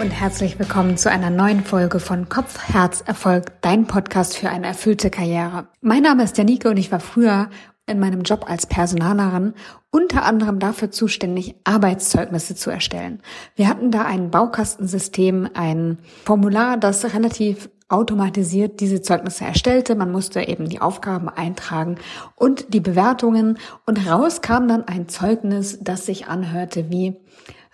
und herzlich willkommen zu einer neuen Folge von Kopf, Herz, Erfolg, dein Podcast für eine erfüllte Karriere. Mein Name ist Janike und ich war früher in meinem Job als Personalerin unter anderem dafür zuständig, Arbeitszeugnisse zu erstellen. Wir hatten da ein Baukastensystem, ein Formular, das relativ automatisiert diese Zeugnisse erstellte. Man musste eben die Aufgaben eintragen und die Bewertungen und raus kam dann ein Zeugnis, das sich anhörte wie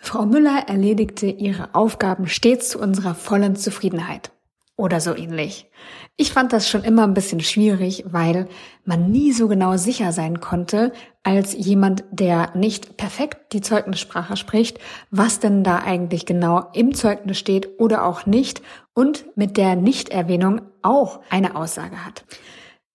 Frau Müller erledigte ihre Aufgaben stets zu unserer vollen Zufriedenheit. Oder so ähnlich. Ich fand das schon immer ein bisschen schwierig, weil man nie so genau sicher sein konnte, als jemand, der nicht perfekt die Zeugnissprache spricht, was denn da eigentlich genau im Zeugnis steht oder auch nicht und mit der Nichterwähnung auch eine Aussage hat.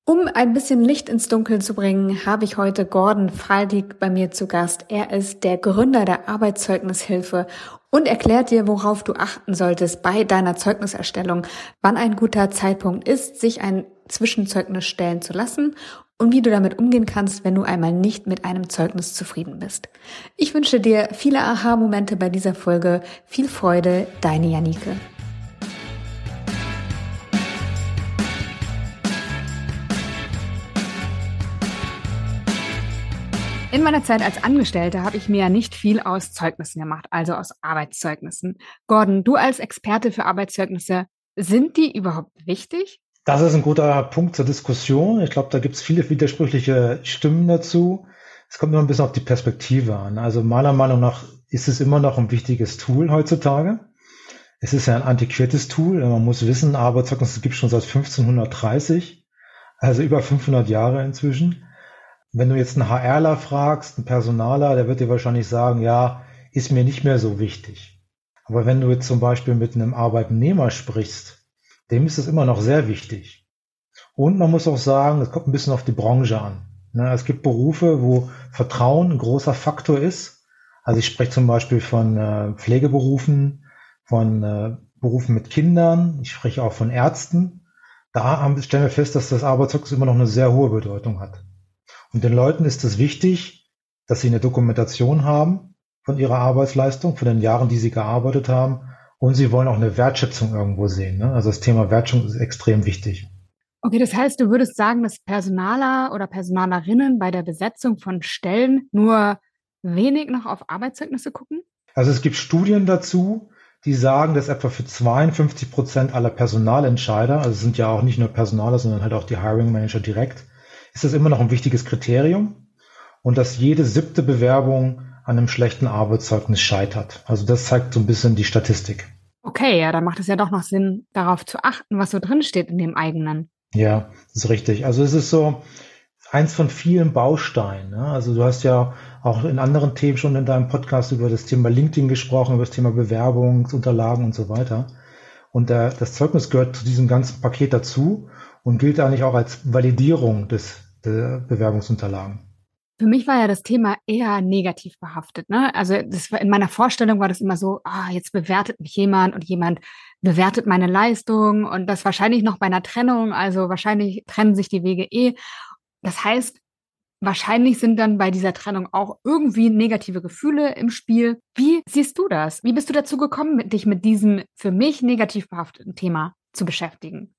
Um ein bisschen Licht ins Dunkeln zu bringen, habe ich heute Gordon Faldig bei mir zu Gast. Er ist der Gründer der Arbeitszeugnishilfe und erklärt dir, worauf du achten solltest bei deiner Zeugniserstellung, wann ein guter Zeitpunkt ist, sich ein Zwischenzeugnis stellen zu lassen und wie du damit umgehen kannst, wenn du einmal nicht mit einem Zeugnis zufrieden bist. Ich wünsche dir viele Aha-Momente bei dieser Folge. Viel Freude, deine Janike. In meiner Zeit als Angestellte habe ich mir ja nicht viel aus Zeugnissen gemacht, also aus Arbeitszeugnissen. Gordon, du als Experte für Arbeitszeugnisse, sind die überhaupt wichtig? Das ist ein guter Punkt zur Diskussion. Ich glaube, da gibt es viele widersprüchliche Stimmen dazu. Es kommt immer ein bisschen auf die Perspektive an. Also meiner Meinung nach ist es immer noch ein wichtiges Tool heutzutage. Es ist ja ein antiquiertes Tool. Man muss wissen, Arbeitszeugnisse gibt es schon seit 1530, also über 500 Jahre inzwischen. Wenn du jetzt einen HRler fragst, einen Personaler, der wird dir wahrscheinlich sagen, ja, ist mir nicht mehr so wichtig. Aber wenn du jetzt zum Beispiel mit einem Arbeitnehmer sprichst, dem ist es immer noch sehr wichtig. Und man muss auch sagen, es kommt ein bisschen auf die Branche an. Ne, es gibt Berufe, wo Vertrauen ein großer Faktor ist. Also ich spreche zum Beispiel von äh, Pflegeberufen, von äh, Berufen mit Kindern, ich spreche auch von Ärzten. Da stellen wir fest, dass das Arbeitszeugnis immer noch eine sehr hohe Bedeutung hat. Und den Leuten ist es wichtig, dass sie eine Dokumentation haben von ihrer Arbeitsleistung, von den Jahren, die sie gearbeitet haben. Und sie wollen auch eine Wertschätzung irgendwo sehen. Ne? Also das Thema Wertschätzung ist extrem wichtig. Okay, das heißt, du würdest sagen, dass Personaler oder Personalerinnen bei der Besetzung von Stellen nur wenig noch auf Arbeitszeugnisse gucken? Also es gibt Studien dazu, die sagen, dass etwa für 52 Prozent aller Personalentscheider, also es sind ja auch nicht nur Personaler, sondern halt auch die Hiring Manager direkt, ist das immer noch ein wichtiges Kriterium und dass jede siebte Bewerbung an einem schlechten Arbeitszeugnis scheitert. Also das zeigt so ein bisschen die Statistik. Okay, ja, dann macht es ja doch noch Sinn, darauf zu achten, was so drin steht in dem eigenen. Ja, das ist richtig. Also es ist so eins von vielen Bausteinen. Ne? Also du hast ja auch in anderen Themen schon in deinem Podcast über das Thema LinkedIn gesprochen, über das Thema Bewerbungsunterlagen und so weiter. Und der, das Zeugnis gehört zu diesem ganzen Paket dazu und gilt eigentlich auch als Validierung des, der Bewerbungsunterlagen. Für mich war ja das Thema eher negativ behaftet. Ne? Also war, in meiner Vorstellung war das immer so, ah, jetzt bewertet mich jemand und jemand bewertet meine Leistung und das wahrscheinlich noch bei einer Trennung. Also wahrscheinlich trennen sich die Wege eh. Das heißt, wahrscheinlich sind dann bei dieser Trennung auch irgendwie negative Gefühle im Spiel. Wie siehst du das? Wie bist du dazu gekommen, dich mit diesem für mich negativ behafteten Thema zu beschäftigen?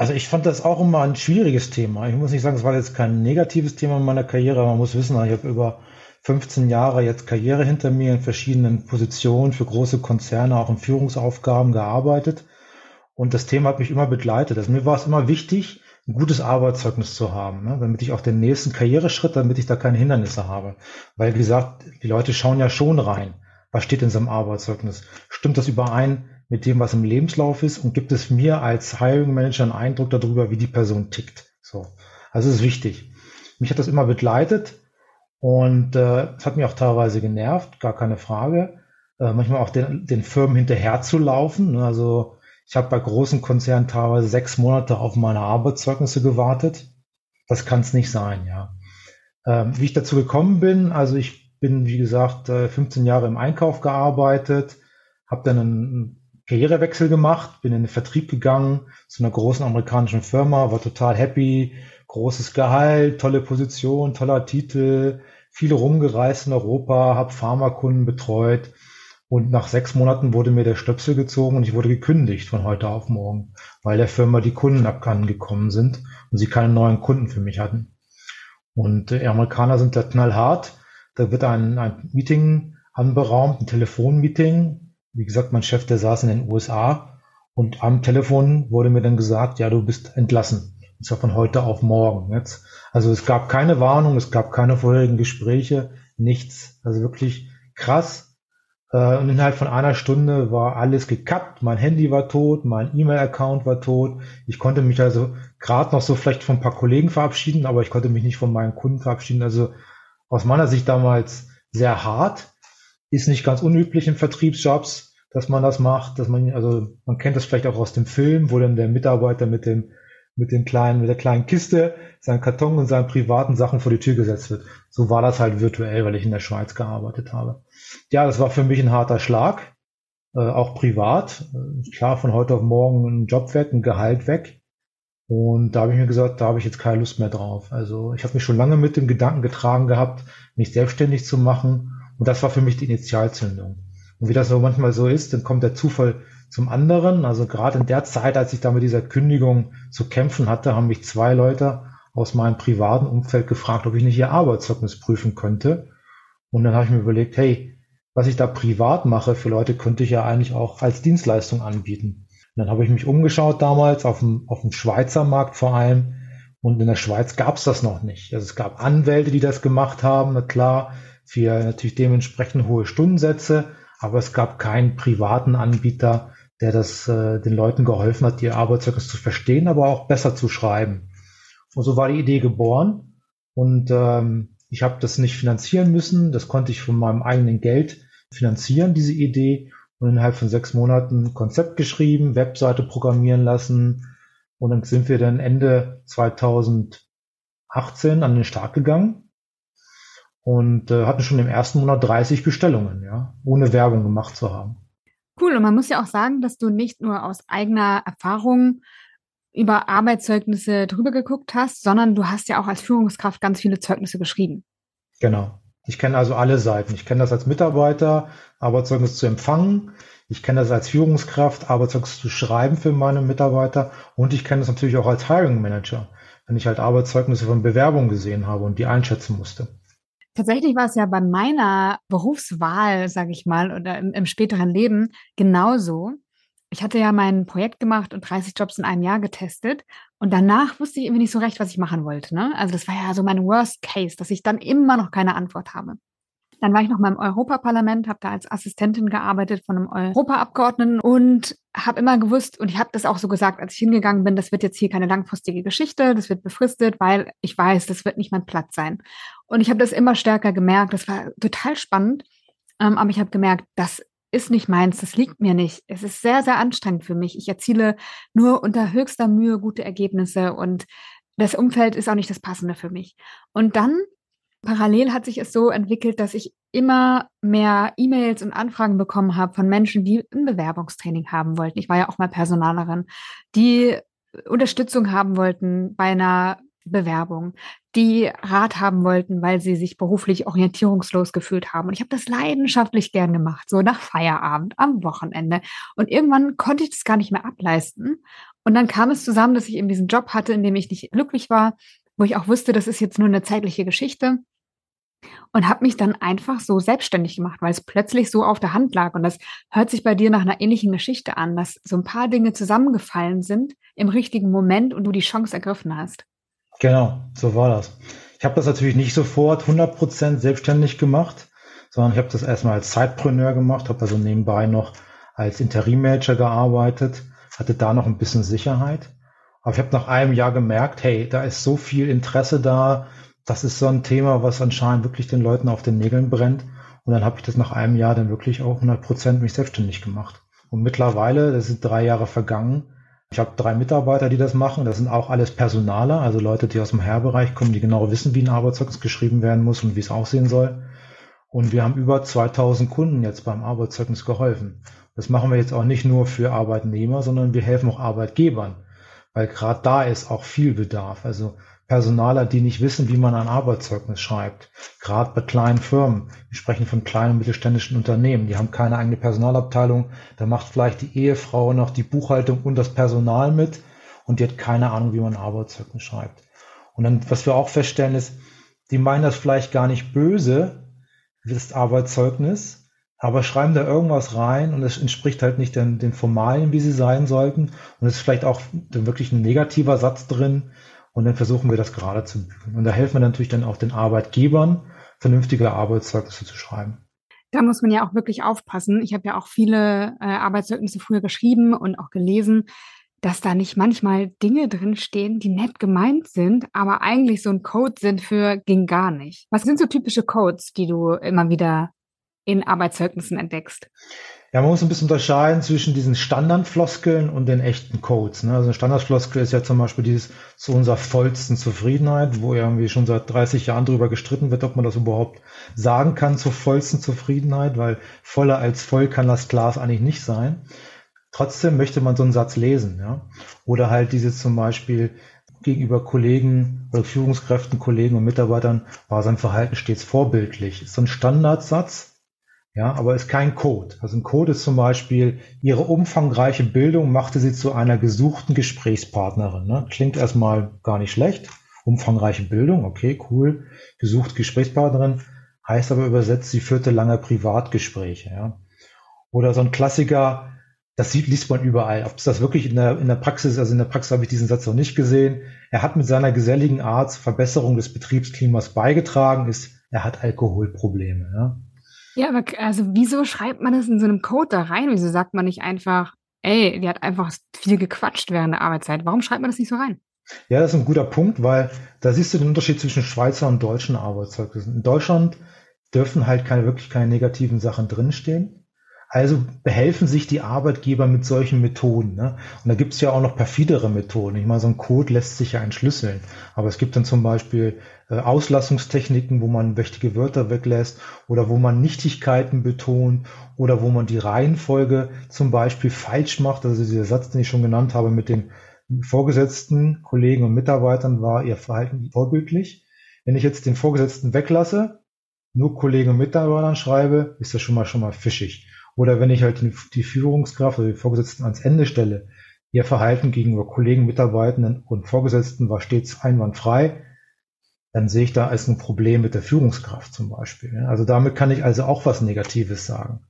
Also ich fand das auch immer ein schwieriges Thema. Ich muss nicht sagen, es war jetzt kein negatives Thema in meiner Karriere, man muss wissen, ich habe über 15 Jahre jetzt Karriere hinter mir in verschiedenen Positionen für große Konzerne, auch in Führungsaufgaben gearbeitet. Und das Thema hat mich immer begleitet. Also mir war es immer wichtig, ein gutes Arbeitszeugnis zu haben, ne? damit ich auch den nächsten Karriereschritt, damit ich da keine Hindernisse habe. Weil, wie gesagt, die Leute schauen ja schon rein. Was steht in so einem Arbeitszeugnis? Stimmt das überein mit dem, was im Lebenslauf ist und gibt es mir als Hiring Manager einen Eindruck darüber, wie die Person tickt. So. Also es ist wichtig. Mich hat das immer begleitet und äh, es hat mich auch teilweise genervt, gar keine Frage. Äh, manchmal auch den, den Firmen hinterher zu laufen. Ne? Also ich habe bei großen Konzernen teilweise sechs Monate auf meine Arbeitszeugnisse gewartet. Das kann es nicht sein, ja. Ähm, wie ich dazu gekommen bin, also ich bin, wie gesagt, 15 äh, Jahre im Einkauf gearbeitet, habe dann einen Karrierewechsel gemacht, bin in den Vertrieb gegangen zu einer großen amerikanischen Firma, war total happy, großes Gehalt, tolle Position, toller Titel, viele rumgereist in Europa, habe Pharmakunden betreut Und nach sechs Monaten wurde mir der Stöpsel gezogen und ich wurde gekündigt von heute auf morgen, weil der Firma die Kunden abgekommen sind und sie keine neuen Kunden für mich hatten. Und die Amerikaner sind da knallhart. Da wird ein, ein Meeting anberaumt, ein Telefonmeeting. Wie gesagt, mein Chef, der saß in den USA und am Telefon wurde mir dann gesagt, ja, du bist entlassen. Und zwar von heute auf morgen jetzt. Also es gab keine Warnung, es gab keine vorherigen Gespräche, nichts. Also wirklich krass. Äh, und innerhalb von einer Stunde war alles gekappt. Mein Handy war tot, mein E-Mail-Account war tot. Ich konnte mich also gerade noch so vielleicht von ein paar Kollegen verabschieden, aber ich konnte mich nicht von meinen Kunden verabschieden. Also aus meiner Sicht damals sehr hart. Ist nicht ganz unüblich in Vertriebsjobs, dass man das macht, dass man, also man kennt das vielleicht auch aus dem Film, wo dann der Mitarbeiter mit dem mit dem kleinen, mit der kleinen Kiste, seinen Karton und seinen privaten Sachen vor die Tür gesetzt wird. So war das halt virtuell, weil ich in der Schweiz gearbeitet habe. Ja, das war für mich ein harter Schlag, äh, auch privat. Äh, klar, von heute auf morgen ein Job weg, ein Gehalt weg. Und da habe ich mir gesagt, da habe ich jetzt keine Lust mehr drauf. Also ich habe mich schon lange mit dem Gedanken getragen gehabt, mich selbstständig zu machen. Und das war für mich die Initialzündung. Und wie das so manchmal so ist, dann kommt der Zufall zum anderen. Also gerade in der Zeit, als ich da mit dieser Kündigung zu kämpfen hatte, haben mich zwei Leute aus meinem privaten Umfeld gefragt, ob ich nicht ihr Arbeitszeugnis prüfen könnte. Und dann habe ich mir überlegt, hey, was ich da privat mache für Leute, könnte ich ja eigentlich auch als Dienstleistung anbieten. Und dann habe ich mich umgeschaut damals auf dem, auf dem Schweizer Markt vor allem. Und in der Schweiz gab es das noch nicht. Also es gab Anwälte, die das gemacht haben, na klar, für natürlich dementsprechend hohe Stundensätze, aber es gab keinen privaten Anbieter, der das äh, den Leuten geholfen hat, ihr Arbeitszeugnis zu verstehen, aber auch besser zu schreiben. Und so war die Idee geboren. Und ähm, ich habe das nicht finanzieren müssen. Das konnte ich von meinem eigenen Geld finanzieren, diese Idee und innerhalb von sechs Monaten Konzept geschrieben, Webseite programmieren lassen und dann sind wir dann Ende 2018 an den Start gegangen und äh, hatten schon im ersten Monat 30 Bestellungen, ja, ohne Werbung gemacht zu haben. Cool, und man muss ja auch sagen, dass du nicht nur aus eigener Erfahrung über Arbeitszeugnisse drüber geguckt hast, sondern du hast ja auch als Führungskraft ganz viele Zeugnisse geschrieben. Genau. Ich kenne also alle Seiten. Ich kenne das als Mitarbeiter, Arbeitszeugnis zu empfangen. Ich kenne das als Führungskraft, Arbeitszeugnis zu schreiben für meine Mitarbeiter. Und ich kenne das natürlich auch als Hiring Manager, wenn ich halt Arbeitszeugnisse von Bewerbungen gesehen habe und die einschätzen musste. Tatsächlich war es ja bei meiner Berufswahl, sage ich mal, oder im, im späteren Leben genauso ich hatte ja mein Projekt gemacht und 30 Jobs in einem Jahr getestet. Und danach wusste ich irgendwie nicht so recht, was ich machen wollte. Ne? Also das war ja so mein Worst Case, dass ich dann immer noch keine Antwort habe. Dann war ich noch mal im Europaparlament, habe da als Assistentin gearbeitet von einem Europaabgeordneten und habe immer gewusst, und ich habe das auch so gesagt, als ich hingegangen bin, das wird jetzt hier keine langfristige Geschichte, das wird befristet, weil ich weiß, das wird nicht mein Platz sein. Und ich habe das immer stärker gemerkt, das war total spannend, ähm, aber ich habe gemerkt, das ist nicht meins, das liegt mir nicht. Es ist sehr, sehr anstrengend für mich. Ich erziele nur unter höchster Mühe gute Ergebnisse und das Umfeld ist auch nicht das Passende für mich. Und dann parallel hat sich es so entwickelt, dass ich immer mehr E-Mails und Anfragen bekommen habe von Menschen, die ein Bewerbungstraining haben wollten. Ich war ja auch mal Personalerin, die Unterstützung haben wollten bei einer Bewerbung, die Rat haben wollten, weil sie sich beruflich orientierungslos gefühlt haben. Und ich habe das leidenschaftlich gern gemacht, so nach Feierabend, am Wochenende. Und irgendwann konnte ich das gar nicht mehr ableisten. Und dann kam es zusammen, dass ich eben diesen Job hatte, in dem ich nicht glücklich war, wo ich auch wusste, das ist jetzt nur eine zeitliche Geschichte. Und habe mich dann einfach so selbstständig gemacht, weil es plötzlich so auf der Hand lag. Und das hört sich bei dir nach einer ähnlichen Geschichte an, dass so ein paar Dinge zusammengefallen sind im richtigen Moment und du die Chance ergriffen hast. Genau, so war das. Ich habe das natürlich nicht sofort 100% selbstständig gemacht, sondern ich habe das erstmal als Zeitpreneur gemacht, habe also nebenbei noch als Interimmanager gearbeitet, hatte da noch ein bisschen Sicherheit. Aber ich habe nach einem Jahr gemerkt, hey, da ist so viel Interesse da, das ist so ein Thema, was anscheinend wirklich den Leuten auf den Nägeln brennt. Und dann habe ich das nach einem Jahr dann wirklich auch 100% mich selbstständig gemacht. Und mittlerweile, das sind drei Jahre vergangen, ich habe drei Mitarbeiter, die das machen. Das sind auch alles Personaler, also Leute, die aus dem Herbereich kommen, die genau wissen, wie ein Arbeitszeugnis geschrieben werden muss und wie es aussehen soll. Und wir haben über 2000 Kunden jetzt beim Arbeitszeugnis geholfen. Das machen wir jetzt auch nicht nur für Arbeitnehmer, sondern wir helfen auch Arbeitgebern, weil gerade da ist auch viel Bedarf. Also Personaler, die nicht wissen, wie man ein Arbeitszeugnis schreibt. Gerade bei kleinen Firmen. Wir sprechen von kleinen und mittelständischen Unternehmen. Die haben keine eigene Personalabteilung. Da macht vielleicht die Ehefrau noch die Buchhaltung und das Personal mit und die hat keine Ahnung, wie man ein Arbeitszeugnis schreibt. Und dann, was wir auch feststellen, ist, die meinen das vielleicht gar nicht böse, das Arbeitszeugnis, aber schreiben da irgendwas rein und es entspricht halt nicht den, den Formalien, wie sie sein sollten. Und es ist vielleicht auch wirklich ein negativer Satz drin, und dann versuchen wir das gerade zu bügeln. Und da helfen wir natürlich dann auch den Arbeitgebern, vernünftige Arbeitszeugnisse zu schreiben. Da muss man ja auch wirklich aufpassen. Ich habe ja auch viele äh, Arbeitszeugnisse früher geschrieben und auch gelesen, dass da nicht manchmal Dinge drinstehen, die nett gemeint sind, aber eigentlich so ein Code sind für ging gar nicht. Was sind so typische Codes, die du immer wieder in Arbeitszeugnissen entdeckst? Ja, man muss ein bisschen unterscheiden zwischen diesen Standardfloskeln und den echten Codes. Ne? Also eine Standardfloskel ist ja zum Beispiel dieses zu unserer vollsten Zufriedenheit, wo irgendwie schon seit 30 Jahren drüber gestritten wird, ob man das überhaupt sagen kann zur vollsten Zufriedenheit, weil voller als voll kann das Glas eigentlich nicht sein. Trotzdem möchte man so einen Satz lesen, ja. Oder halt diese zum Beispiel gegenüber Kollegen oder Führungskräften, Kollegen und Mitarbeitern war sein Verhalten stets vorbildlich. Ist so ein Standardsatz, ja, aber ist kein Code. Also ein Code ist zum Beispiel, ihre umfangreiche Bildung machte sie zu einer gesuchten Gesprächspartnerin. Ne? Klingt erstmal gar nicht schlecht. Umfangreiche Bildung, okay, cool. Gesuchte Gesprächspartnerin heißt aber übersetzt, sie führte lange Privatgespräche. Ja? Oder so ein Klassiker, das sieht, liest man überall. Ob es das wirklich in der, in der Praxis, also in der Praxis habe ich diesen Satz noch nicht gesehen. Er hat mit seiner geselligen Art zur Verbesserung des Betriebsklimas beigetragen, ist, er hat Alkoholprobleme. Ja? Ja, aber also wieso schreibt man das in so einem Code da rein? Wieso sagt man nicht einfach, ey, die hat einfach viel gequatscht während der Arbeitszeit? Warum schreibt man das nicht so rein? Ja, das ist ein guter Punkt, weil da siehst du den Unterschied zwischen Schweizer und deutschen Arbeitszeugnissen. In Deutschland dürfen halt keine wirklich keine negativen Sachen drinstehen. Also behelfen sich die Arbeitgeber mit solchen Methoden. Ne? Und da gibt es ja auch noch perfidere Methoden. Ich meine, so ein Code lässt sich ja entschlüsseln. Aber es gibt dann zum Beispiel Auslassungstechniken, wo man wichtige Wörter weglässt oder wo man Nichtigkeiten betont oder wo man die Reihenfolge zum Beispiel falsch macht. Also dieser Satz, den ich schon genannt habe mit den Vorgesetzten, Kollegen und Mitarbeitern, war ihr Verhalten vorbildlich. Wenn ich jetzt den Vorgesetzten weglasse, nur Kollegen und Mitarbeitern schreibe, ist das schon mal schon mal fischig. Oder wenn ich halt die Führungskraft oder die Vorgesetzten ans Ende stelle, ihr Verhalten gegenüber Kollegen, Mitarbeitenden und Vorgesetzten war stets einwandfrei, dann sehe ich da als ein Problem mit der Führungskraft zum Beispiel. Also damit kann ich also auch was Negatives sagen.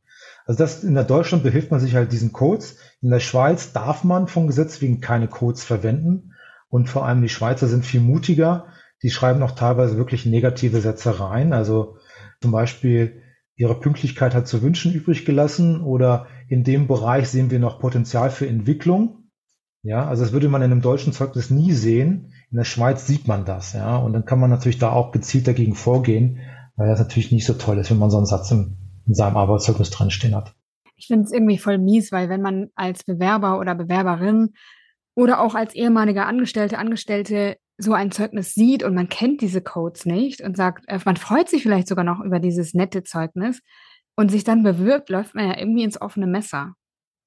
Also das in der Deutschland behilft man sich halt diesen Codes. In der Schweiz darf man vom Gesetz wegen keine Codes verwenden. Und vor allem die Schweizer sind viel mutiger. Die schreiben auch teilweise wirklich negative Sätze rein. Also zum Beispiel, ihre Pünktlichkeit hat zu wünschen übrig gelassen oder in dem Bereich sehen wir noch Potenzial für Entwicklung. Ja, also das würde man in einem deutschen Zeugnis nie sehen. In der Schweiz sieht man das, ja. Und dann kann man natürlich da auch gezielt dagegen vorgehen, weil das natürlich nicht so toll ist, wenn man so einen Satz im, in seinem Arbeitszeugnis drinstehen hat. Ich finde es irgendwie voll mies, weil wenn man als Bewerber oder Bewerberin oder auch als ehemalige Angestellte, Angestellte so ein Zeugnis sieht und man kennt diese Codes nicht und sagt, äh, man freut sich vielleicht sogar noch über dieses nette Zeugnis und sich dann bewirbt, läuft man ja irgendwie ins offene Messer.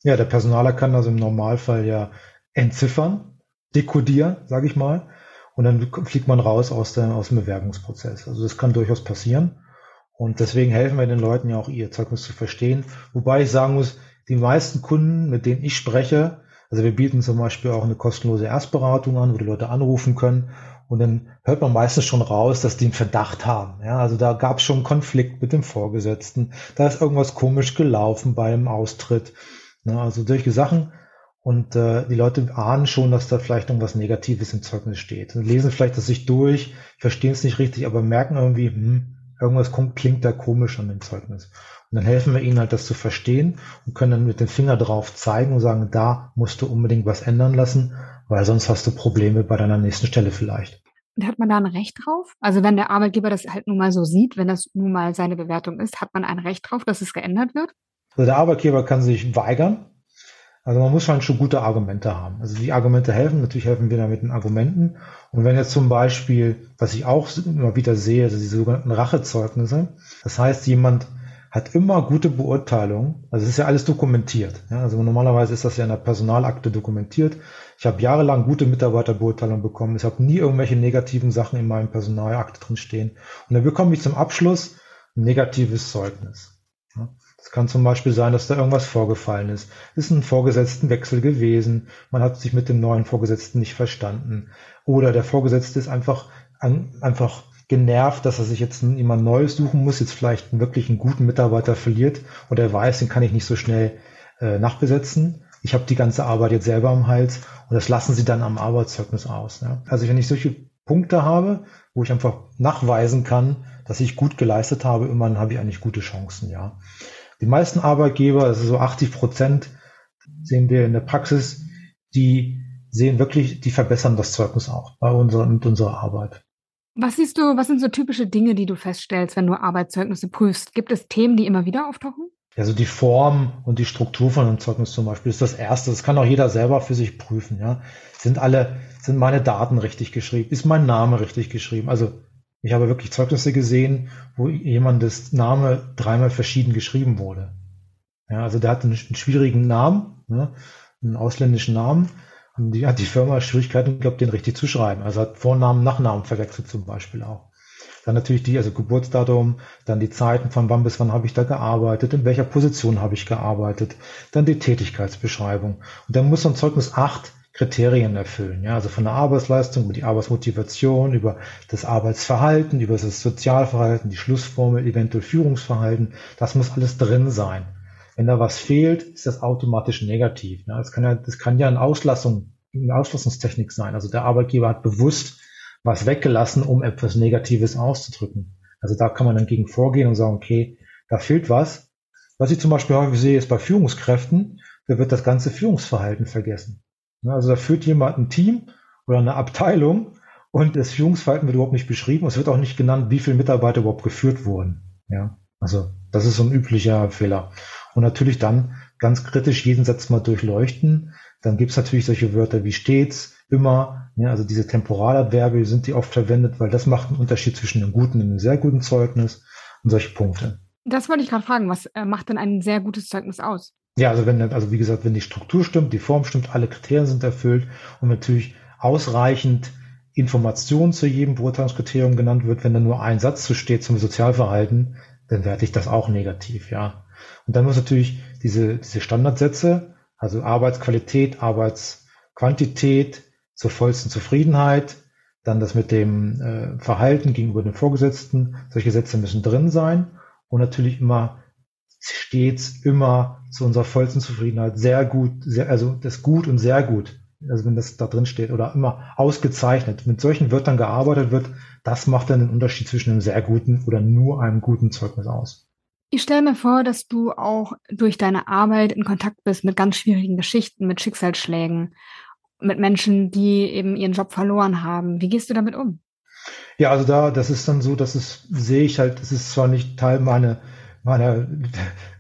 Ja, der Personaler kann das im Normalfall ja entziffern, dekodieren, sage ich mal, und dann fliegt man raus aus, der, aus dem Bewerbungsprozess. Also das kann durchaus passieren. Und deswegen helfen wir den Leuten ja auch, ihr Zeugnis zu verstehen. Wobei ich sagen muss, die meisten Kunden, mit denen ich spreche, also wir bieten zum Beispiel auch eine kostenlose Erstberatung an, wo die Leute anrufen können. Und dann hört man meistens schon raus, dass die einen Verdacht haben. Ja, also da gab es schon einen Konflikt mit dem Vorgesetzten. Da ist irgendwas komisch gelaufen beim Austritt. Ja, also solche Sachen. Und äh, die Leute ahnen schon, dass da vielleicht irgendwas Negatives im Zeugnis steht. Und lesen vielleicht das sich durch, verstehen es nicht richtig, aber merken irgendwie, hm, irgendwas klingt da komisch an dem Zeugnis. Und dann helfen wir ihnen halt, das zu verstehen und können dann mit dem Finger drauf zeigen und sagen, da musst du unbedingt was ändern lassen, weil sonst hast du Probleme bei deiner nächsten Stelle vielleicht. Und hat man da ein Recht drauf? Also wenn der Arbeitgeber das halt nun mal so sieht, wenn das nun mal seine Bewertung ist, hat man ein Recht drauf, dass es geändert wird? Also der Arbeitgeber kann sich weigern. Also man muss schon gute Argumente haben. Also die Argumente helfen, natürlich helfen wir da mit den Argumenten. Und wenn jetzt zum Beispiel, was ich auch immer wieder sehe, also diese sogenannten Rachezeugnisse, das heißt, jemand hat immer gute Beurteilung. Also es ist ja alles dokumentiert. Ja? Also normalerweise ist das ja in der Personalakte dokumentiert. Ich habe jahrelang gute Mitarbeiterbeurteilung bekommen. Ich habe nie irgendwelche negativen Sachen in meinem Personalakte drin stehen. Und dann bekomme ich zum Abschluss ein negatives Zeugnis. Ja? Es kann zum Beispiel sein, dass da irgendwas vorgefallen ist. Ist ein Vorgesetztenwechsel gewesen. Man hat sich mit dem neuen Vorgesetzten nicht verstanden. Oder der Vorgesetzte ist einfach, einfach genervt, dass er sich jetzt jemand Neues suchen muss, jetzt vielleicht wirklich einen guten Mitarbeiter verliert und er weiß, den kann ich nicht so schnell äh, nachbesetzen. Ich habe die ganze Arbeit jetzt selber am Hals und das lassen sie dann am Arbeitszeugnis aus. Ja. Also wenn ich solche Punkte habe, wo ich einfach nachweisen kann, dass ich gut geleistet habe, immerhin habe ich eigentlich gute Chancen, ja. Die meisten Arbeitgeber, also so 80 Prozent, sehen wir in der Praxis, die sehen wirklich, die verbessern das Zeugnis auch bei unserer, mit unserer Arbeit. Was siehst du, was sind so typische Dinge, die du feststellst, wenn du Arbeitszeugnisse prüfst? Gibt es Themen, die immer wieder auftauchen? Also die Form und die Struktur von einem Zeugnis zum Beispiel ist das erste. Das kann auch jeder selber für sich prüfen. Ja, sind alle, sind meine Daten richtig geschrieben? Ist mein Name richtig geschrieben? Also ich habe wirklich Zeugnisse gesehen, wo jemandes Name dreimal verschieden geschrieben wurde. Ja, also der hat einen, einen schwierigen Namen, ne, einen ausländischen Namen und die hat die Firma Schwierigkeiten gehabt, den richtig zu schreiben. Also hat Vornamen, Nachnamen verwechselt zum Beispiel auch. Dann natürlich die, also Geburtsdatum, dann die Zeiten, von wann bis wann habe ich da gearbeitet, in welcher Position habe ich gearbeitet, dann die Tätigkeitsbeschreibung. Und dann muss so ein Zeugnis acht Kriterien erfüllen. Ja, also von der Arbeitsleistung über die Arbeitsmotivation, über das Arbeitsverhalten, über das Sozialverhalten, die Schlussformel, eventuell Führungsverhalten. Das muss alles drin sein. Wenn da was fehlt, ist das automatisch negativ. Ne? Das kann ja, das kann ja eine Auslassung, eine Auslassungstechnik sein. Also der Arbeitgeber hat bewusst was weggelassen, um etwas Negatives auszudrücken. Also da kann man dann gegen vorgehen und sagen, okay, da fehlt was. Was ich zum Beispiel häufig sehe, ist bei Führungskräften, da wird das ganze Führungsverhalten vergessen. Ne? Also da führt jemand ein Team oder eine Abteilung und das Führungsverhalten wird überhaupt nicht beschrieben. Es wird auch nicht genannt, wie viele Mitarbeiter überhaupt geführt wurden. Ja, also das ist so ein üblicher Fehler. Und natürlich dann ganz kritisch jeden Satz mal durchleuchten. Dann gibt's natürlich solche Wörter wie stets, immer, ja, also diese Temporaladverbe sind die oft verwendet, weil das macht einen Unterschied zwischen einem guten und einem sehr guten Zeugnis und solche Punkte. Das wollte ich gerade fragen, was äh, macht denn ein sehr gutes Zeugnis aus? Ja, also wenn, also wie gesagt, wenn die Struktur stimmt, die Form stimmt, alle Kriterien sind erfüllt und natürlich ausreichend Informationen zu jedem Beurteilungskriterium genannt wird, wenn da nur ein Satz zu steht zum Sozialverhalten, dann werte ich das auch negativ, ja. Und dann muss natürlich diese, diese Standardsätze, also Arbeitsqualität, Arbeitsquantität zur vollsten Zufriedenheit, dann das mit dem äh, Verhalten gegenüber den Vorgesetzten, solche Sätze müssen drin sein und natürlich immer stets immer zu unserer vollsten Zufriedenheit sehr gut, sehr, also das gut und sehr gut, also wenn das da drin steht oder immer ausgezeichnet. Mit solchen Wörtern gearbeitet wird, das macht dann den Unterschied zwischen einem sehr guten oder nur einem guten Zeugnis aus. Ich stelle mir vor, dass du auch durch deine Arbeit in Kontakt bist mit ganz schwierigen Geschichten, mit Schicksalsschlägen, mit Menschen, die eben ihren Job verloren haben. Wie gehst du damit um? Ja, also da, das ist dann so, dass es sehe ich halt, das ist zwar nicht Teil meiner, meiner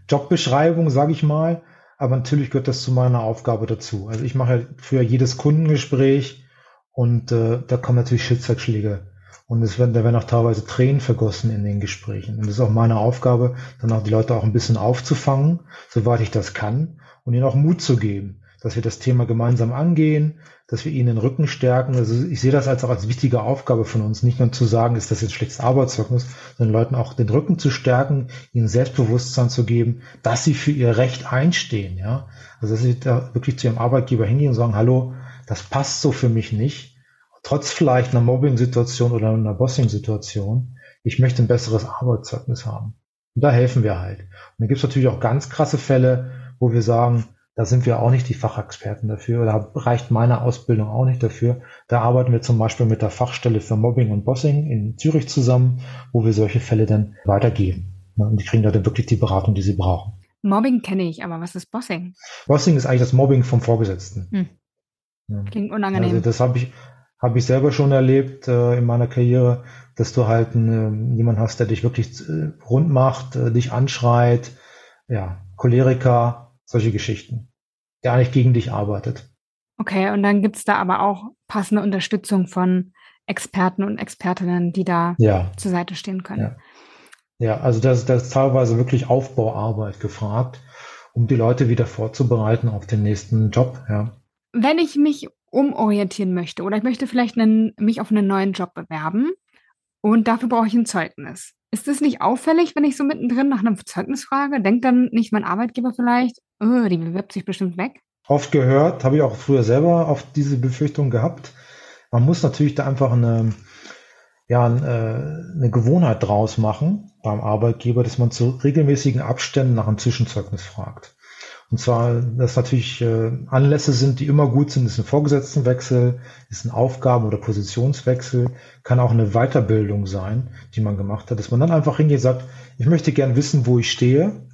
Jobbeschreibung, sage ich mal, aber natürlich gehört das zu meiner Aufgabe dazu. Also ich mache für jedes Kundengespräch und äh, da kommen natürlich Schicksalsschläge und es werden, da werden auch teilweise Tränen vergossen in den Gesprächen. Und das ist auch meine Aufgabe, dann auch die Leute auch ein bisschen aufzufangen, soweit ich das kann, und ihnen auch Mut zu geben, dass wir das Thema gemeinsam angehen, dass wir ihnen den Rücken stärken. Also ich sehe das als auch als wichtige Aufgabe von uns, nicht nur zu sagen, ist das jetzt schlechtes Arbeitszeugnis, sondern Leuten auch den Rücken zu stärken, ihnen Selbstbewusstsein zu geben, dass sie für ihr Recht einstehen, ja. Also dass sie da wirklich zu ihrem Arbeitgeber hingehen und sagen, hallo, das passt so für mich nicht trotz vielleicht einer Mobbing-Situation oder einer Bossing-Situation, ich möchte ein besseres Arbeitszeugnis haben. Und da helfen wir halt. Und dann gibt es natürlich auch ganz krasse Fälle, wo wir sagen, da sind wir auch nicht die Fachexperten dafür, da reicht meine Ausbildung auch nicht dafür. Da arbeiten wir zum Beispiel mit der Fachstelle für Mobbing und Bossing in Zürich zusammen, wo wir solche Fälle dann weitergeben. Und die kriegen da dann wirklich die Beratung, die sie brauchen. Mobbing kenne ich, aber was ist Bossing? Bossing ist eigentlich das Mobbing vom Vorgesetzten. Hm. Klingt unangenehm. Also das habe ich, habe ich selber schon erlebt äh, in meiner Karriere, dass du halt äh, jemand hast, der dich wirklich äh, rund macht, äh, dich anschreit, ja, Choleriker, solche Geschichten, der eigentlich gegen dich arbeitet. Okay, und dann gibt's da aber auch passende Unterstützung von Experten und Expertinnen, die da ja. zur Seite stehen können. Ja. Ja, also das ist teilweise wirklich Aufbauarbeit gefragt, um die Leute wieder vorzubereiten auf den nächsten Job, ja. Wenn ich mich umorientieren möchte oder ich möchte vielleicht einen, mich auf einen neuen Job bewerben und dafür brauche ich ein Zeugnis. Ist es nicht auffällig, wenn ich so mittendrin nach einem Zeugnis frage? Denkt dann nicht mein Arbeitgeber vielleicht, oh, die bewirbt sich bestimmt weg? Oft gehört, habe ich auch früher selber auf diese Befürchtung gehabt. Man muss natürlich da einfach eine, ja, äh, eine Gewohnheit draus machen beim Arbeitgeber, dass man zu regelmäßigen Abständen nach einem Zwischenzeugnis fragt. Und zwar, dass natürlich äh, Anlässe sind, die immer gut sind, ist ein Vorgesetztenwechsel, ist ein Aufgaben- oder Positionswechsel, kann auch eine Weiterbildung sein, die man gemacht hat, dass man dann einfach hingeht und sagt, ich möchte gerne wissen, wo ich stehe,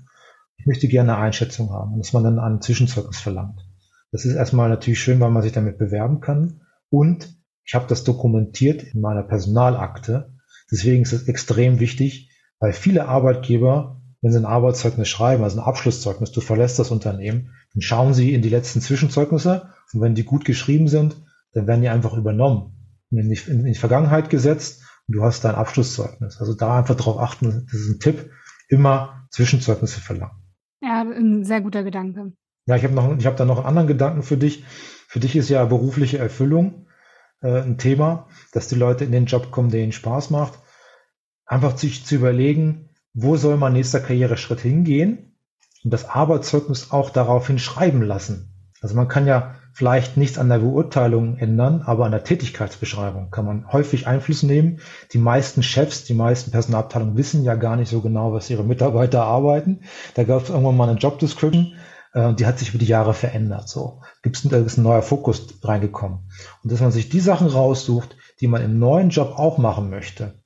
ich möchte gerne eine Einschätzung haben und dass man dann ein Zwischenzeugnis verlangt. Das ist erstmal natürlich schön, weil man sich damit bewerben kann und ich habe das dokumentiert in meiner Personalakte. Deswegen ist es extrem wichtig, weil viele Arbeitgeber, wenn sie ein Arbeitszeugnis schreiben, also ein Abschlusszeugnis, du verlässt das Unternehmen, dann schauen sie in die letzten Zwischenzeugnisse und wenn die gut geschrieben sind, dann werden die einfach übernommen und in die, in die Vergangenheit gesetzt und du hast dein Abschlusszeugnis. Also da einfach darauf achten, das ist ein Tipp, immer Zwischenzeugnisse verlangen. Ja, ein sehr guter Gedanke. Ja, ich habe noch, ich habe da noch einen anderen Gedanken für dich. Für dich ist ja berufliche Erfüllung äh, ein Thema, dass die Leute in den Job kommen, der ihnen Spaß macht. Einfach sich zu überlegen, wo soll mein nächster Karriereschritt hingehen und das Arbeitszeugnis auch daraufhin schreiben lassen. Also man kann ja vielleicht nichts an der Beurteilung ändern, aber an der Tätigkeitsbeschreibung kann man häufig Einfluss nehmen. Die meisten Chefs, die meisten Personalabteilungen wissen ja gar nicht so genau, was ihre Mitarbeiter arbeiten. Da gab es irgendwann mal eine Job Description äh, die hat sich über die Jahre verändert. So gibt's da ist ein neuer Fokus reingekommen und dass man sich die Sachen raussucht, die man im neuen Job auch machen möchte,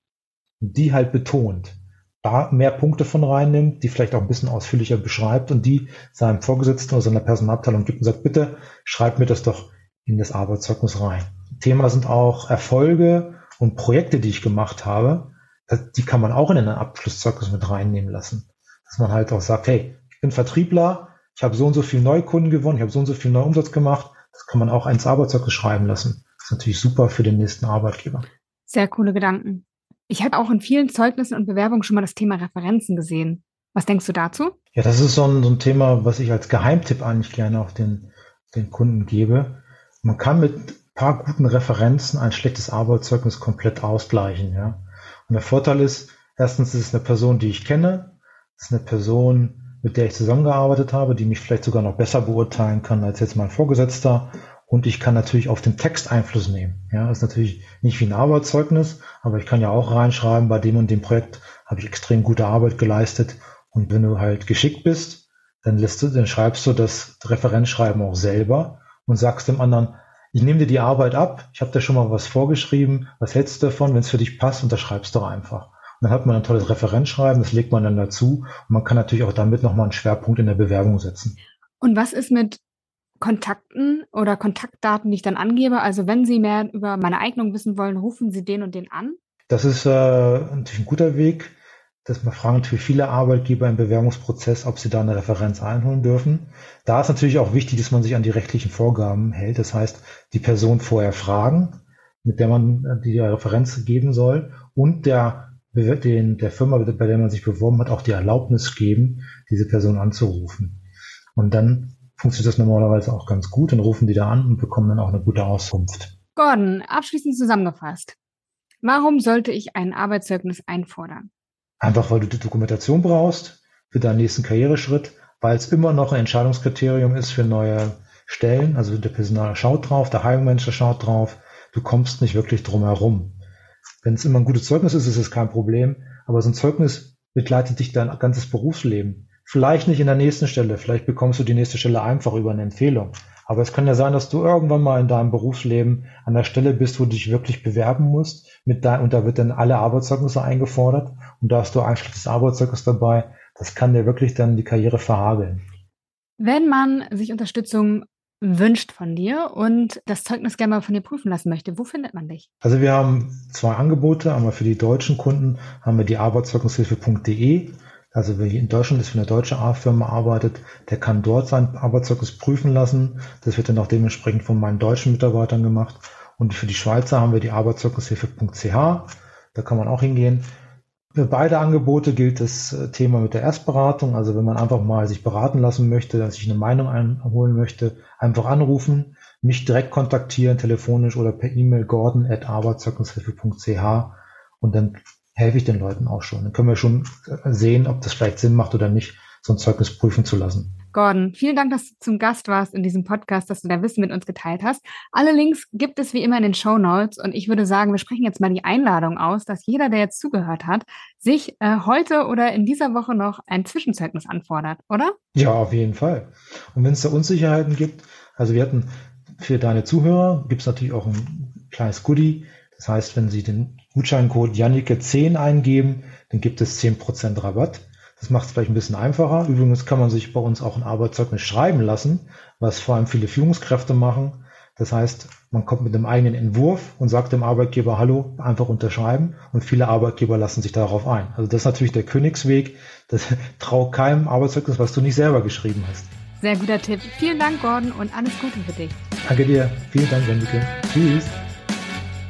die halt betont, da mehr Punkte von reinnimmt, die vielleicht auch ein bisschen ausführlicher beschreibt und die seinem Vorgesetzten oder seiner Personalabteilung gibt und sagt, bitte schreibt mir das doch in das Arbeitszeugnis rein. Thema sind auch Erfolge und Projekte, die ich gemacht habe. Die kann man auch in ein Abschlusszeugnis mit reinnehmen lassen. Dass man halt auch sagt, hey, ich bin Vertriebler, ich habe so und so viel Neukunden gewonnen, ich habe so und so viel Neuumsatz gemacht. Das kann man auch ins Arbeitszeugnis schreiben lassen. Das ist natürlich super für den nächsten Arbeitgeber. Sehr coole Gedanken. Ich habe auch in vielen Zeugnissen und Bewerbungen schon mal das Thema Referenzen gesehen. Was denkst du dazu? Ja, das ist so ein, so ein Thema, was ich als Geheimtipp eigentlich gerne auch den, den Kunden gebe. Man kann mit ein paar guten Referenzen ein schlechtes Arbeitszeugnis komplett ausgleichen. Ja? Und der Vorteil ist, erstens ist es eine Person, die ich kenne. Es ist eine Person, mit der ich zusammengearbeitet habe, die mich vielleicht sogar noch besser beurteilen kann als jetzt mein Vorgesetzter. Und ich kann natürlich auf den Text Einfluss nehmen. Ja, ist natürlich nicht wie ein Arbeitszeugnis, aber ich kann ja auch reinschreiben, bei dem und dem Projekt habe ich extrem gute Arbeit geleistet. Und wenn du halt geschickt bist, dann lässt du, dann schreibst du das Referenzschreiben auch selber und sagst dem anderen, ich nehme dir die Arbeit ab, ich habe dir schon mal was vorgeschrieben, was hältst du davon, wenn es für dich passt, unterschreibst du einfach dann hat man ein tolles Referenzschreiben, das legt man dann dazu und man kann natürlich auch damit nochmal einen Schwerpunkt in der Bewerbung setzen. Und was ist mit Kontakten oder Kontaktdaten, die ich dann angebe? Also wenn Sie mehr über meine Eignung wissen wollen, rufen Sie den und den an? Das ist äh, natürlich ein guter Weg. Das fragen natürlich viele Arbeitgeber im Bewerbungsprozess, ob sie da eine Referenz einholen dürfen. Da ist natürlich auch wichtig, dass man sich an die rechtlichen Vorgaben hält. Das heißt, die Person vorher fragen, mit der man die Referenz geben soll und der den, der Firma, bei der man sich beworben hat, auch die Erlaubnis geben, diese Person anzurufen. Und dann funktioniert das normalerweise auch ganz gut. Dann rufen die da an und bekommen dann auch eine gute Auskunft. Gordon, abschließend zusammengefasst. Warum sollte ich ein Arbeitszeugnis einfordern? Einfach, weil du die Dokumentation brauchst für deinen nächsten Karriereschritt, weil es immer noch ein Entscheidungskriterium ist für neue Stellen. Also der Personal schaut drauf, der Hiring Manager schaut drauf. Du kommst nicht wirklich drum herum. Wenn es immer ein gutes Zeugnis ist, ist es kein Problem. Aber so ein Zeugnis begleitet dich dein ganzes Berufsleben. Vielleicht nicht in der nächsten Stelle. Vielleicht bekommst du die nächste Stelle einfach über eine Empfehlung. Aber es kann ja sein, dass du irgendwann mal in deinem Berufsleben an der Stelle bist, wo du dich wirklich bewerben musst. Mit dein, und da wird dann alle Arbeitszeugnisse eingefordert. Und da hast du ein schlechtes Arbeitszeugnis dabei. Das kann dir wirklich dann die Karriere verhageln. Wenn man sich Unterstützung wünscht von dir und das Zeugnis gerne mal von dir prüfen lassen möchte, wo findet man dich? Also wir haben zwei Angebote. Einmal für die deutschen Kunden haben wir die arbeitszeugnishilfe.de. Also wer hier in Deutschland ist, für eine deutsche A-Firma arbeitet, der kann dort sein Arbeitszeugnis prüfen lassen. Das wird dann auch dementsprechend von meinen deutschen Mitarbeitern gemacht. Und für die Schweizer haben wir die arbeitszeugnishilfe.ch. Da kann man auch hingehen. Für beide Angebote gilt das äh, Thema mit der Erstberatung. Also wenn man einfach mal sich beraten lassen möchte, sich eine Meinung einholen möchte, einfach anrufen, mich direkt kontaktieren, telefonisch oder per E-Mail gordon at arbeitszeugnishilfe.ch und dann helfe ich den Leuten auch schon. Dann können wir schon äh, sehen, ob das vielleicht Sinn macht oder nicht, so ein Zeugnis prüfen zu lassen. Gordon, vielen Dank, dass du zum Gast warst in diesem Podcast, dass du dein Wissen mit uns geteilt hast. Alle Links gibt es wie immer in den Show Notes und ich würde sagen, wir sprechen jetzt mal die Einladung aus, dass jeder, der jetzt zugehört hat, sich äh, heute oder in dieser Woche noch ein Zwischenzeugnis anfordert, oder? Ja, auf jeden Fall. Und wenn es da Unsicherheiten gibt, also wir hatten für deine Zuhörer gibt es natürlich auch ein kleines Goodie. Das heißt, wenn Sie den Gutscheincode Jannike10 eingeben, dann gibt es 10% Rabatt. Das macht es vielleicht ein bisschen einfacher. Übrigens kann man sich bei uns auch ein Arbeitszeugnis schreiben lassen, was vor allem viele Führungskräfte machen. Das heißt, man kommt mit einem eigenen Entwurf und sagt dem Arbeitgeber, hallo, einfach unterschreiben. Und viele Arbeitgeber lassen sich darauf ein. Also das ist natürlich der Königsweg. Das trau keinem Arbeitszeugnis, was du nicht selber geschrieben hast. Sehr guter Tipp. Vielen Dank, Gordon, und alles Gute für dich. Danke dir. Vielen Dank, Wendelke. Tschüss.